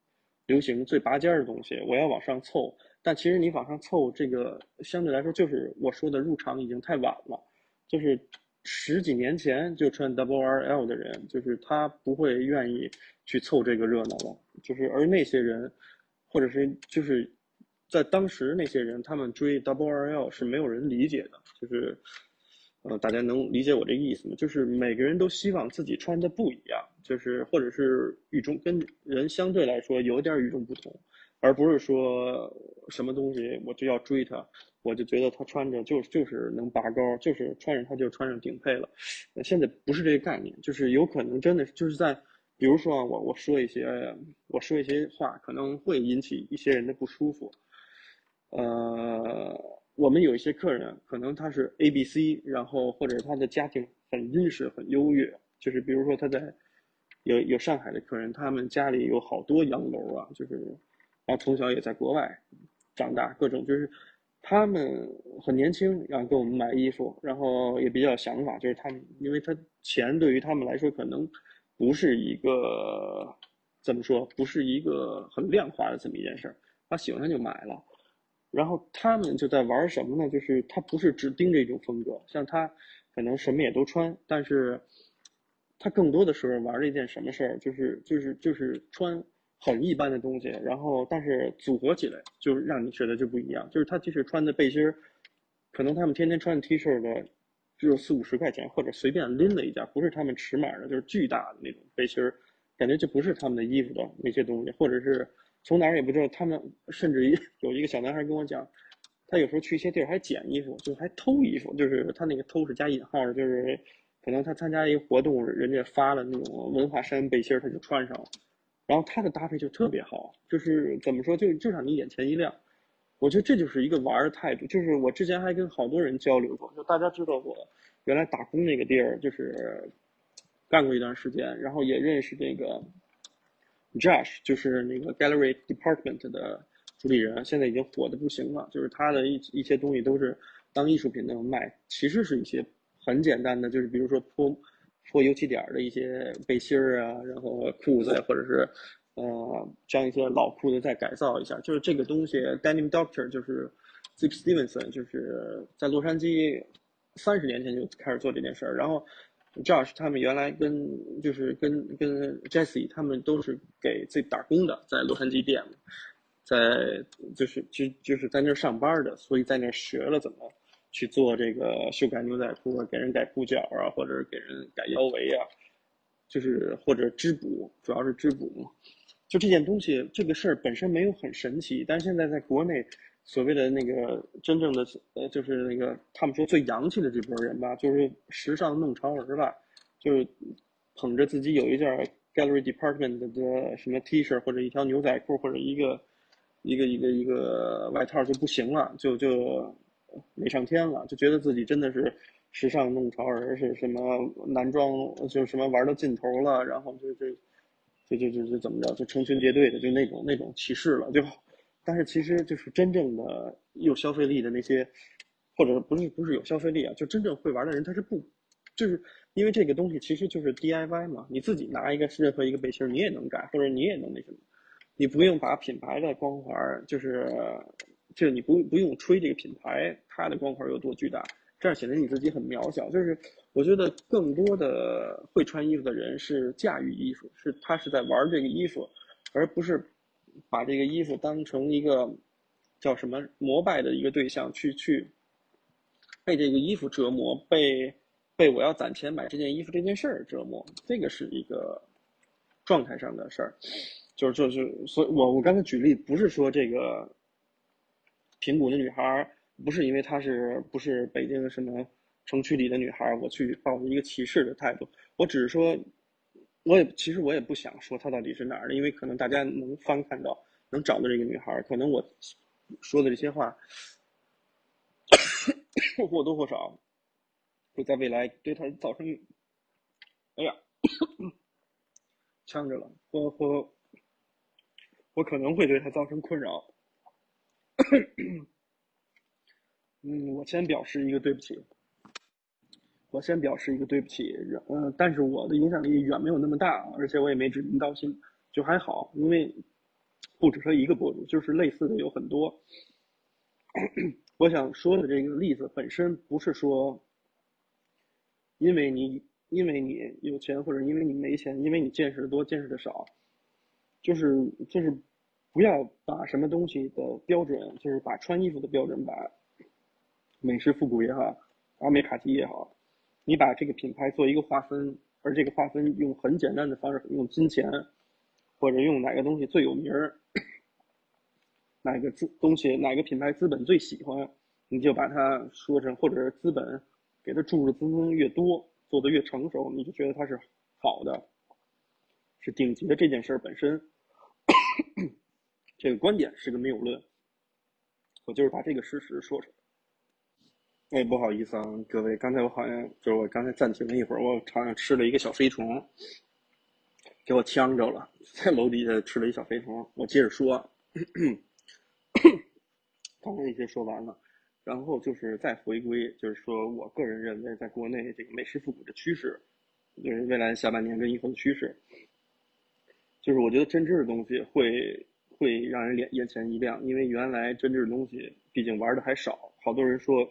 流行、最拔尖的东西，我要往上凑。但其实你往上凑，这个相对来说就是我说的入场已经太晚了，就是十几年前就穿 Double RL 的人，就是他不会愿意。去凑这个热闹了，就是而那些人，或者是就是在当时那些人，他们追 Double RL 是没有人理解的，就是呃，大家能理解我这意思吗？就是每个人都希望自己穿的不一样，就是或者是与众跟人相对来说有点与众不同，而不是说什么东西我就要追他，我就觉得他穿着就就是能拔高，就是穿着他就穿上顶配了。现在不是这个概念，就是有可能真的就是在。比如说啊，我我说一些我说一些话，可能会引起一些人的不舒服。呃，我们有一些客人，可能他是 A B C，然后或者他的家庭很殷实、很优越，就是比如说他在有有上海的客人，他们家里有好多洋楼啊，就是然后从小也在国外长大，各种就是他们很年轻，然后给我们买衣服，然后也比较有想法，就是他们因为他钱对于他们来说可能。不是一个怎么说？不是一个很量化的这么一件事儿。他喜欢就买了，然后他们就在玩什么呢？就是他不是只盯着一种风格，像他可能什么也都穿，但是他更多的时候玩了一件什么事儿？就是就是就是穿很一般的东西，然后但是组合起来就让你觉得就不一样。就是他即使穿的背心儿，可能他们天天穿的 T 恤的。只有四五十块钱，或者随便拎了一件，不是他们尺码的，就是巨大的那种背心儿，感觉就不是他们的衣服的那些东西，或者是从哪儿也不知道。他们甚至于有一个小男孩跟我讲，他有时候去一些地儿还捡衣服，就还偷衣服，就是他那个偷是加引号的，就是可能他参加一个活动，人家发了那种文化衫背心儿，他就穿上了，然后他的搭配就特别好，就是怎么说，就就让你眼前一亮。我觉得这就是一个玩的态度，就是我之前还跟好多人交流过，就大家知道我原来打工那个地儿，就是干过一段时间，然后也认识这个 Josh，就是那个 Gallery Department 的主理人，现在已经火的不行了，就是他的一一些东西都是当艺术品那种卖，其实是一些很简单的，就是比如说泼泼油漆点的一些背心儿啊，然后裤子或者是呃将一些老裤子再改造一下，就是这个东西，Denim Doctor 就是 Zip Stevenson 就是在洛杉矶三十年前就开始做这件事儿，然后 Josh 他们原来跟就是跟跟 Jesse 他们都是给自己打工的，在洛杉矶店。在就是就就是在那儿上班的，所以在那儿学了怎么去做这个修改牛仔裤啊，给人改裤脚啊，或者给人改腰围啊，就是或者织补，主要是织补嘛。就这件东西，这个事儿本身没有很神奇，但是现在在国内，所谓的那个真正的呃，就是那个他们说最洋气的这波人吧，就是时尚弄潮儿吧，就捧着自己有一件 Gallery Department 的什么 T 恤或者一条牛仔裤或者一个。一个一个一个外套就不行了，就就美上天了，就觉得自己真的是时尚弄潮儿，是什么男装，就什么玩到尽头了，然后就就就就就就怎么着，就成群结队的，就那种那种歧视了，就，但是其实就是真正的有消费力的那些，或者不是不是有消费力啊，就真正会玩的人他是不，就是因为这个东西其实就是 DIY 嘛，你自己拿一个任何一个背心你也能改，或者你也能那什么。你不用把品牌的光环，就是，就你不不用吹这个品牌它的光环有多巨大，这样显得你自己很渺小。就是我觉得更多的会穿衣服的人是驾驭衣服，是他是在玩这个衣服，而不是把这个衣服当成一个叫什么膜拜的一个对象去去被这个衣服折磨，被被我要攒钱买这件衣服这件事儿折磨，这个是一个状态上的事儿。就是就是，所以我我刚才举例不是说这个平谷的女孩不是因为她是不是北京什么城区里的女孩我去抱着一个歧视的态度。我只是说，我也其实我也不想说她到底是哪儿的，因为可能大家能翻看到能找到这个女孩可能我说的这些话 或多或少会在未来对她造成，哎呀，呛着了，或或。我可能会对她造成困扰。嗯，我先表示一个对不起。我先表示一个对不起，嗯，但是我的影响力远没有那么大，而且我也没指名道姓，就还好，因为不止他一个博主，就是类似的有很多。我想说的这个例子本身不是说，因为你因为你有钱，或者因为你没钱，因为你见识的多，见识的少。就是就是，不要把什么东西的标准，就是把穿衣服的标准，把美式复古也好，奥美卡其也好，你把这个品牌做一个划分，而这个划分用很简单的方式，用金钱，或者用哪个东西最有名儿，哪个资东西哪个品牌资本最喜欢，你就把它说成，或者是资本给它注入的资金越多，做的越成熟，你就觉得它是好的，是顶级的这件事儿本身。这个观点是个谬论，我就是把这个事实说出来。哎，不好意思啊，各位，刚才我好像就是我刚才暂停了一会儿，我好像吃了一个小飞虫，给我呛着了，在楼底下吃了一小飞虫。我接着说，刚才已经说完了，然后就是再回归，就是说我个人认为，在国内这个美食复古的趋势，就是未来下半年跟以后的趋势。就是我觉得针织的东西会会让人眼眼前一亮，因为原来针织的东西毕竟玩的还少。好多人说，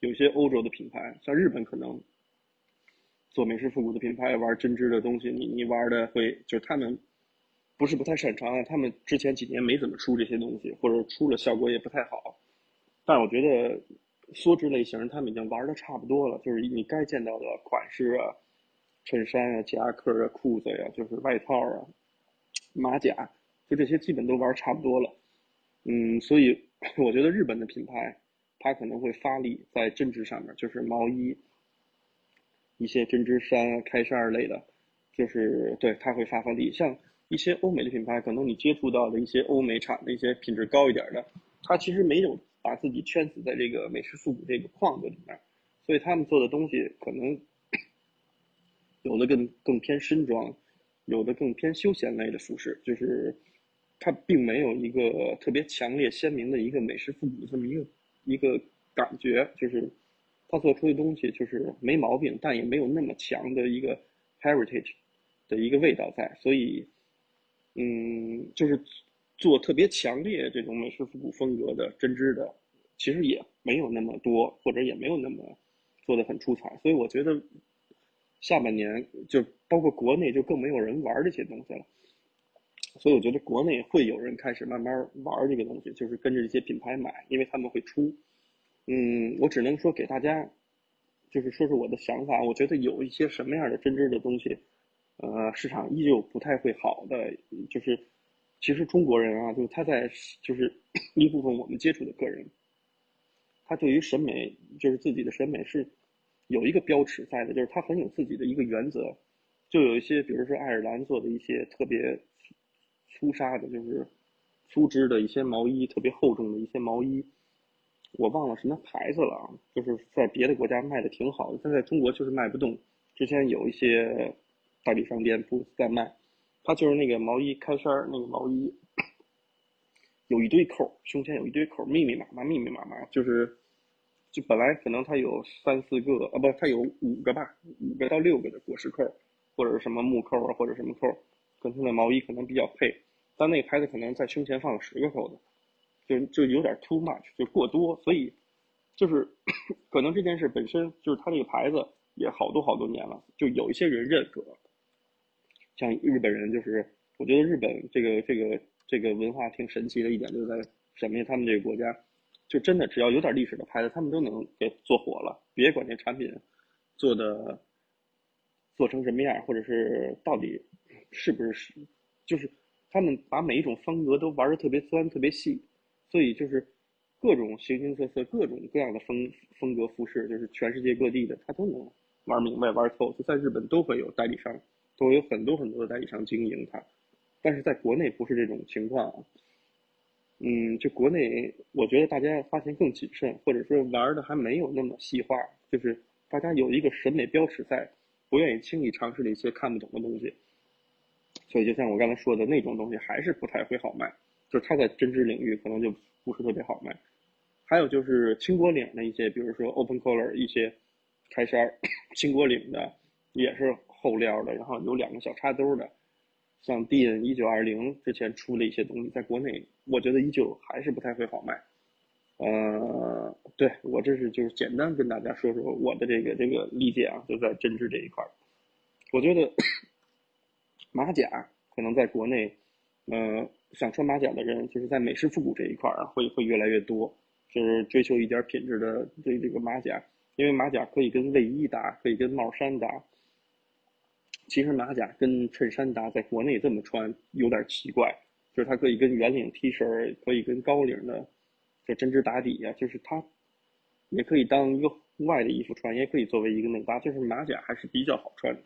有些欧洲的品牌，像日本可能做美式复古的品牌玩针织的东西，你你玩的会就是他们不是不太擅长啊，他们之前几年没怎么出这些东西，或者出了效果也不太好。但我觉得梭织类型他们已经玩的差不多了，就是你该见到的款式啊，衬衫啊、夹克啊、裤子呀，就是外套啊。马甲，就这些基本都玩差不多了，嗯，所以我觉得日本的品牌，它可能会发力在针织上面，就是毛衣，一些针织衫、开衫类的，就是对它会发发力。像一些欧美的品牌，可能你接触到的一些欧美产的一些品质高一点的，它其实没有把自己圈死在这个美式复古这个框子里面，所以他们做的东西可能有的更更偏身装。有的更偏休闲类的服饰，就是它并没有一个特别强烈鲜明的一个美式复古这么一个一个感觉，就是他做出的东西就是没毛病，但也没有那么强的一个 heritage 的一个味道在，所以，嗯，就是做特别强烈这种美式复古风格的针织的，其实也没有那么多，或者也没有那么做的很出彩，所以我觉得下半年就包括国内就更没有人玩这些东西了。所以我觉得国内会有人开始慢慢玩这个东西，就是跟着这些品牌买，因为他们会出。嗯，我只能说给大家，就是说说我的想法。我觉得有一些什么样的针织的东西，呃，市场依旧不太会好的，就是其实中国人啊，就是他在就是 一部分我们接触的个人，他对于审美就是自己的审美是有一个标尺在的，就是他很有自己的一个原则。就有一些，比如说爱尔兰做的一些特别。粗纱的，就是粗织的一些毛衣，特别厚重的一些毛衣，我忘了什么牌子了啊，就是在别的国家卖的挺好的，但在中国就是卖不动。之前有一些代理商店铺在卖，它就是那个毛衣开衫儿，那个毛衣有一堆扣，胸前有一堆扣，密密麻麻，密密麻麻，就是就本来可能它有三四个啊，不，它有五个吧，五个到六个的果实扣，或者什么木扣啊，或者什么扣，跟他的毛衣可能比较配。但那个牌子可能在胸前放了十个扣子，就就有点 too much，就过多，所以就是 可能这件事本身就是它这个牌子也好多好多年了，就有一些人认可。像日本人，就是我觉得日本这个这个这个文化挺神奇的一点，就是在什么呀？他们这个国家就真的只要有点历史的牌子，他们都能给做火了。别管这产品做的做成什么样，或者是到底是不是就是。他们把每一种风格都玩的特别钻、特别细，所以就是各种形形色色、各种各样的风风格服饰，就是全世界各地的他都能玩明白、玩透。就在日本都会有代理商，都有很多很多的代理商经营它，但是在国内不是这种情况。嗯，就国内，我觉得大家花钱更谨慎，或者说玩的还没有那么细化，就是大家有一个审美标尺在，不愿意轻易尝试那些看不懂的东西。所以，就像我刚才说的那种东西，还是不太会好卖。就是它在针织领域可能就不是特别好卖。还有就是轻果领的一些，比如说 open collar 一些开衫 轻果领的，也是厚料的，然后有两个小插兜的。像 D N 一九二零之前出的一些东西，在国内我觉得依旧还是不太会好卖。呃，对我这是就是简单跟大家说说我的这个这个理解啊，就在针织这一块儿，我觉得。马甲可能在国内，呃，想穿马甲的人，就是在美式复古这一块儿，会会越来越多，就是追求一点品质的这这个马甲，因为马甲可以跟卫衣搭，可以跟帽衫搭。其实马甲跟衬衫搭，在国内这么穿有点奇怪，就是它可以跟圆领 T 恤，可以跟高领的，就针织打底呀，就是它也可以当一个户外的衣服穿，也可以作为一个内搭，就是马甲还是比较好穿的。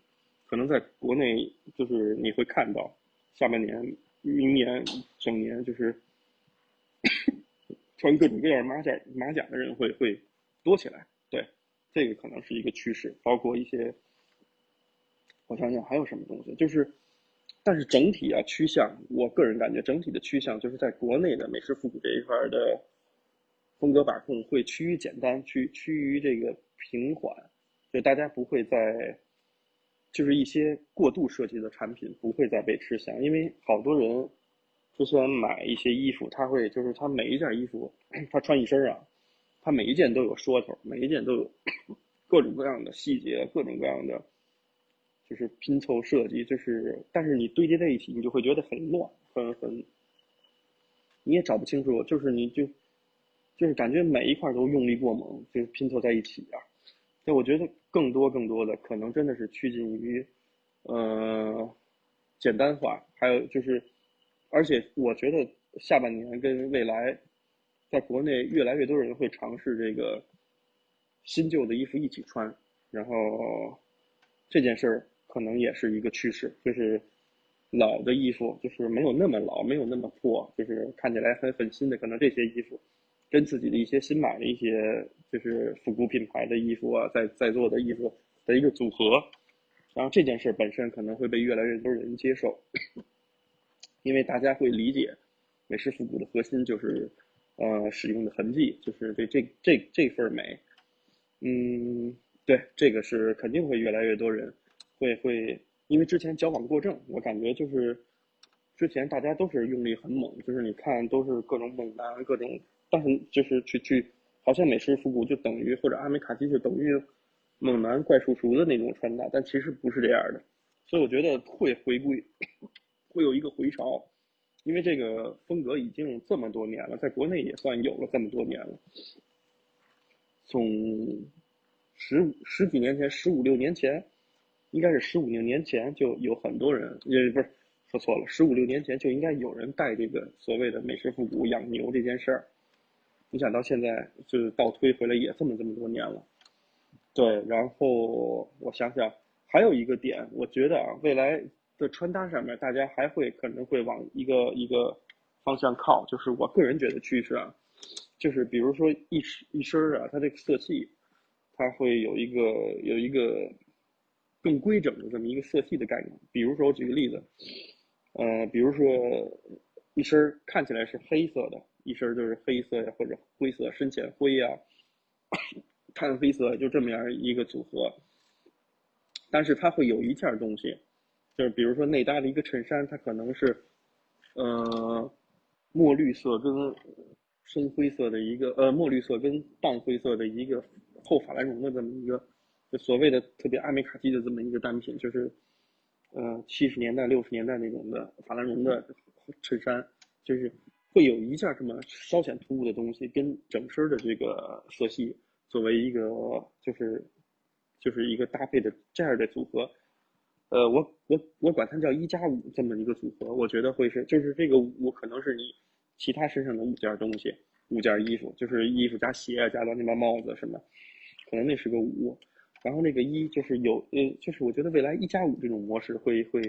可能在国内，就是你会看到，下半年、明年整年，就是 穿各种各样马甲马甲的人会会多起来。对，这个可能是一个趋势。包括一些，我想想还有什么东西，就是，但是整体啊趋向，我个人感觉整体的趋向就是在国内的美式复古这一块的风格把控会趋于简单，趋趋于这个平缓，就大家不会在。就是一些过度设计的产品不会再被吃香，因为好多人之前买一些衣服，他会就是他每一件衣服他穿一身啊，他每一件都有说头，每一件都有各种各样的细节，各种各样的就是拼凑设计，就是但是你堆叠在一起，你就会觉得很乱，很很你也找不清楚，就是你就就是感觉每一块都用力过猛，就是拼凑在一起啊。就我觉得更多更多的可能真的是趋近于，呃，简单化，还有就是，而且我觉得下半年跟未来，在国内越来越多人会尝试这个新旧的衣服一起穿，然后这件事儿可能也是一个趋势，就是老的衣服就是没有那么老，没有那么破，就是看起来很很新的，可能这些衣服。跟自己的一些新买的一些就是复古品牌的衣服啊，在在做的衣服的一个组合，然后这件事本身可能会被越来越多人接受，因为大家会理解美式复古的核心就是呃使用的痕迹，就是这这这这份美，嗯，对，这个是肯定会越来越多人会会，因为之前矫枉过正，我感觉就是之前大家都是用力很猛，就是你看都是各种猛男，各种，但是就是去去，好像美式复古就等于或者阿美卡基就等于猛男怪叔叔的那种穿搭，但其实不是这样的，所以我觉得会回归，会有一个回潮，因为这个风格已经这么多年了，在国内也算有了这么多年了。从十十几年前，十五六年前，应该是十五六年前就有很多人，也不是说错了，十五六年前就应该有人带这个所谓的美式复古养牛这件事儿。你想到现在，就是倒推回来也这么这么多年了。对，然后我想想，还有一个点，我觉得啊，未来的穿搭上面，大家还会可能会往一个一个方向靠，就是我个人觉得趋势啊。就是比如说一一身啊，它这个色系，它会有一个有一个更规整的这么一个色系的概念。比如说我举个例子，呃，比如说一身看起来是黑色的，一身就是黑色呀或者灰色深浅灰呀、炭黑色，就这么样一个组合。但是它会有一件东西，就是比如说内搭的一个衬衫，它可能是呃墨绿色跟。深灰色的一个呃墨绿色跟淡灰色的一个后法兰绒的这么一个，就所谓的特别阿美卡基的这么一个单品，就是呃七十年代六十年代那种的法兰绒的衬衫，就是会有一件这么稍显突兀的东西，跟整身的这个色系作为一个就是就是一个搭配的这样的组合，呃我我我管它叫一加五这么一个组合，我觉得会是就是这个五可能是你。其他身上的五件东西，五件衣服，就是衣服加鞋加乱七八帽子什么，可能那是个五，然后那个一就是有呃，就是我觉得未来一加五这种模式会会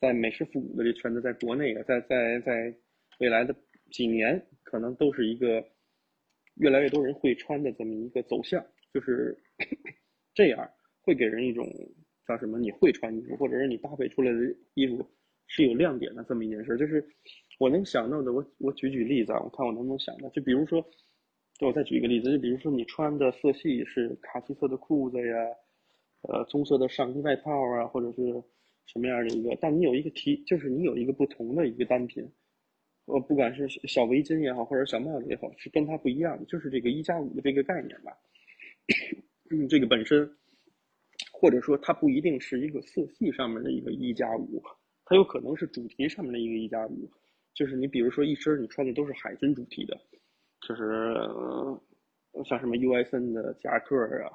在美式复古的这圈子，在国内啊，在在在未来的几年，可能都是一个越来越多人会穿的这么一个走向，就是 这样会给人一种叫什么？你会穿衣服，或者是你搭配出来的衣服是有亮点的这么一件事，就是。我能想到的，我我举举例子啊，我看我能不能想到，就比如说，就我再举一个例子，就比如说你穿的色系是卡其色的裤子呀，呃，棕色的上衣外套啊，或者是什么样的一个，但你有一个提，就是你有一个不同的一个单品，呃，不管是小围巾也好，或者小帽子也好，是跟它不一样的，就是这个一加五的这个概念吧。嗯，这个本身，或者说它不一定是一个色系上面的一个一加五，它有可能是主题上面的一个一加五。就是你，比如说一身你穿的都是海军主题的，就是像什么 U S N 的夹克啊，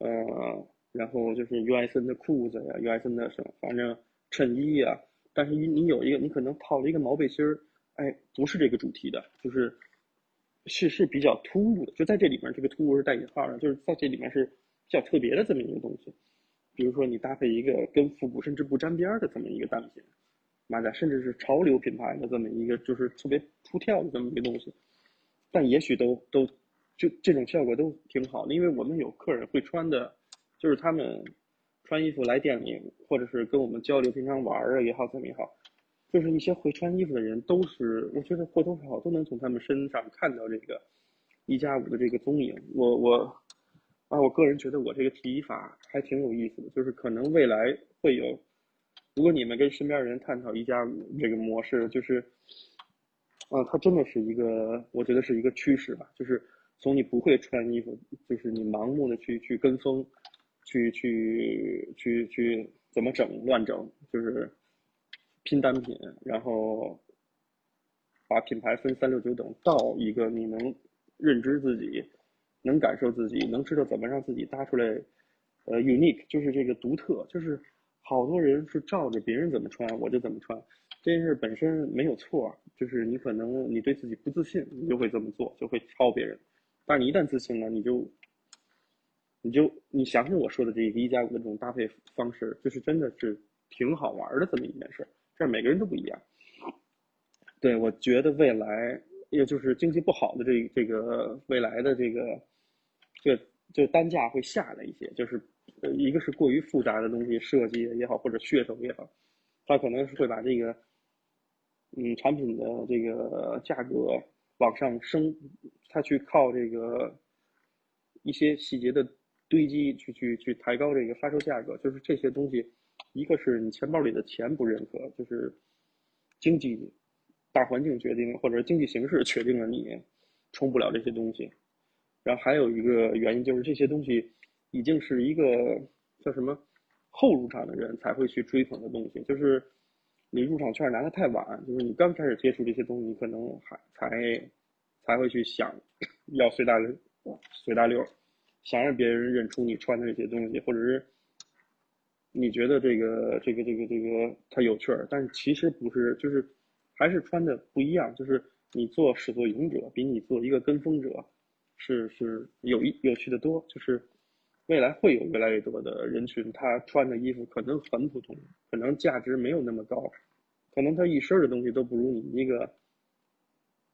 呃，然后就是 U S N 的裤子呀，U S N 的什么，反正衬衣呀。但是你你有一个，你可能套了一个毛背心儿，哎，不是这个主题的，就是是是比较突兀的。就在这里面，这个突兀是带引号的，就是在这里面是比较特别的这么一个东西。比如说你搭配一个跟复古甚至不沾边的这么一个单品。马甲甚至是潮流品牌的这么一个，就是特别出挑的这么一个东西，但也许都都就这种效果都挺好的，因为我们有客人会穿的，就是他们穿衣服来店里，或者是跟我们交流，平常玩啊也好怎么也好，就是一些会穿衣服的人，都是我觉得或多或少都能从他们身上看到这个一加五的这个踪影。我我啊，我个人觉得我这个提法还挺有意思的，就是可能未来会有。如果你们跟身边人探讨一加五这个模式，就是，啊，它真的是一个，我觉得是一个趋势吧。就是从你不会穿衣服，就是你盲目的去去跟风，去去去去怎么整乱整，就是拼单品，然后把品牌分三六九等，到一个你能认知自己，能感受自己，能知道怎么让自己搭出来，呃，unique，就是这个独特，就是。好多人是照着别人怎么穿我就怎么穿，这件事本身没有错，就是你可能你对自己不自信，你就会这么做，就会抄别人。但你一旦自信了，你就，你就你想想我说的这个一加五的这种搭配方式，就是真的是挺好玩的这么一件事。这每个人都不一样。对，我觉得未来也就是经济不好的这这个未来的这个，这就单价会下来一些，就是。一个是过于复杂的东西设计也好，或者噱头也好，它可能是会把这个，嗯，产品的这个价格往上升，它去靠这个一些细节的堆积，去去去抬高这个发售价格，就是这些东西，一个是你钱包里的钱不认可，就是经济大环境决定，或者经济形势决定了你充不了这些东西。然后还有一个原因就是这些东西已经是一个叫什么后入场的人才会去追捧的东西，就是你入场券拿的太晚，就是你刚开始接触这些东西，你可能还才才会去想要随大流，随大流，想让别人认出你穿的这些东西，或者是你觉得这个这个这个这个它有趣儿，但是其实不是，就是还是穿的不一样，就是你做始作俑者比你做一个跟风者。是是有一有趣的多，就是未来会有越来越多的人群，他穿的衣服可能很普通，可能价值没有那么高，可能他一身的东西都不如你一个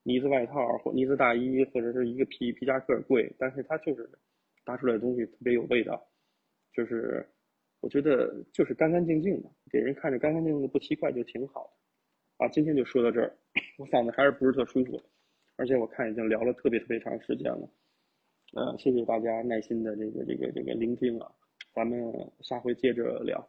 呢子外套或呢子大衣或者是一个皮皮夹克贵，但是他就是搭出来的东西特别有味道，就是我觉得就是干干净净的，给人看着干干净净的不奇怪就挺好的。啊，今天就说到这儿，我嗓子还是不是特舒服。而且我看已经聊了特别特别长时间了，呃，谢谢大家耐心的这个这个这个聆听啊，咱们下回接着聊。